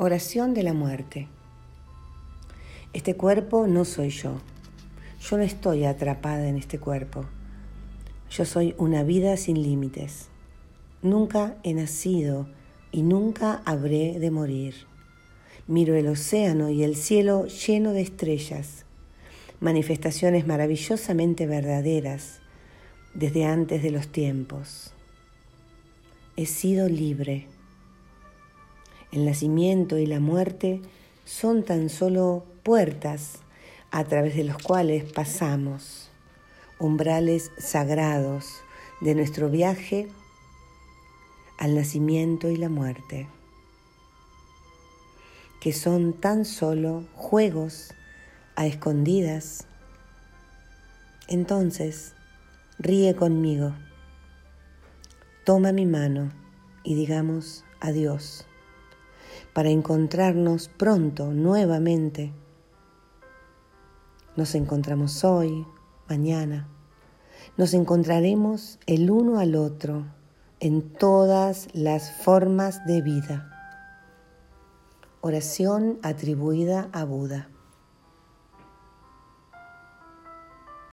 Oración de la muerte. Este cuerpo no soy yo. Yo no estoy atrapada en este cuerpo. Yo soy una vida sin límites. Nunca he nacido y nunca habré de morir. Miro el océano y el cielo lleno de estrellas, manifestaciones maravillosamente verdaderas desde antes de los tiempos. He sido libre el nacimiento y la muerte son tan solo puertas a través de los cuales pasamos, umbrales sagrados de nuestro viaje al nacimiento y la muerte, que son tan solo juegos a escondidas. Entonces, ríe conmigo, toma mi mano y digamos adiós para encontrarnos pronto nuevamente. Nos encontramos hoy, mañana. Nos encontraremos el uno al otro en todas las formas de vida. Oración atribuida a Buda.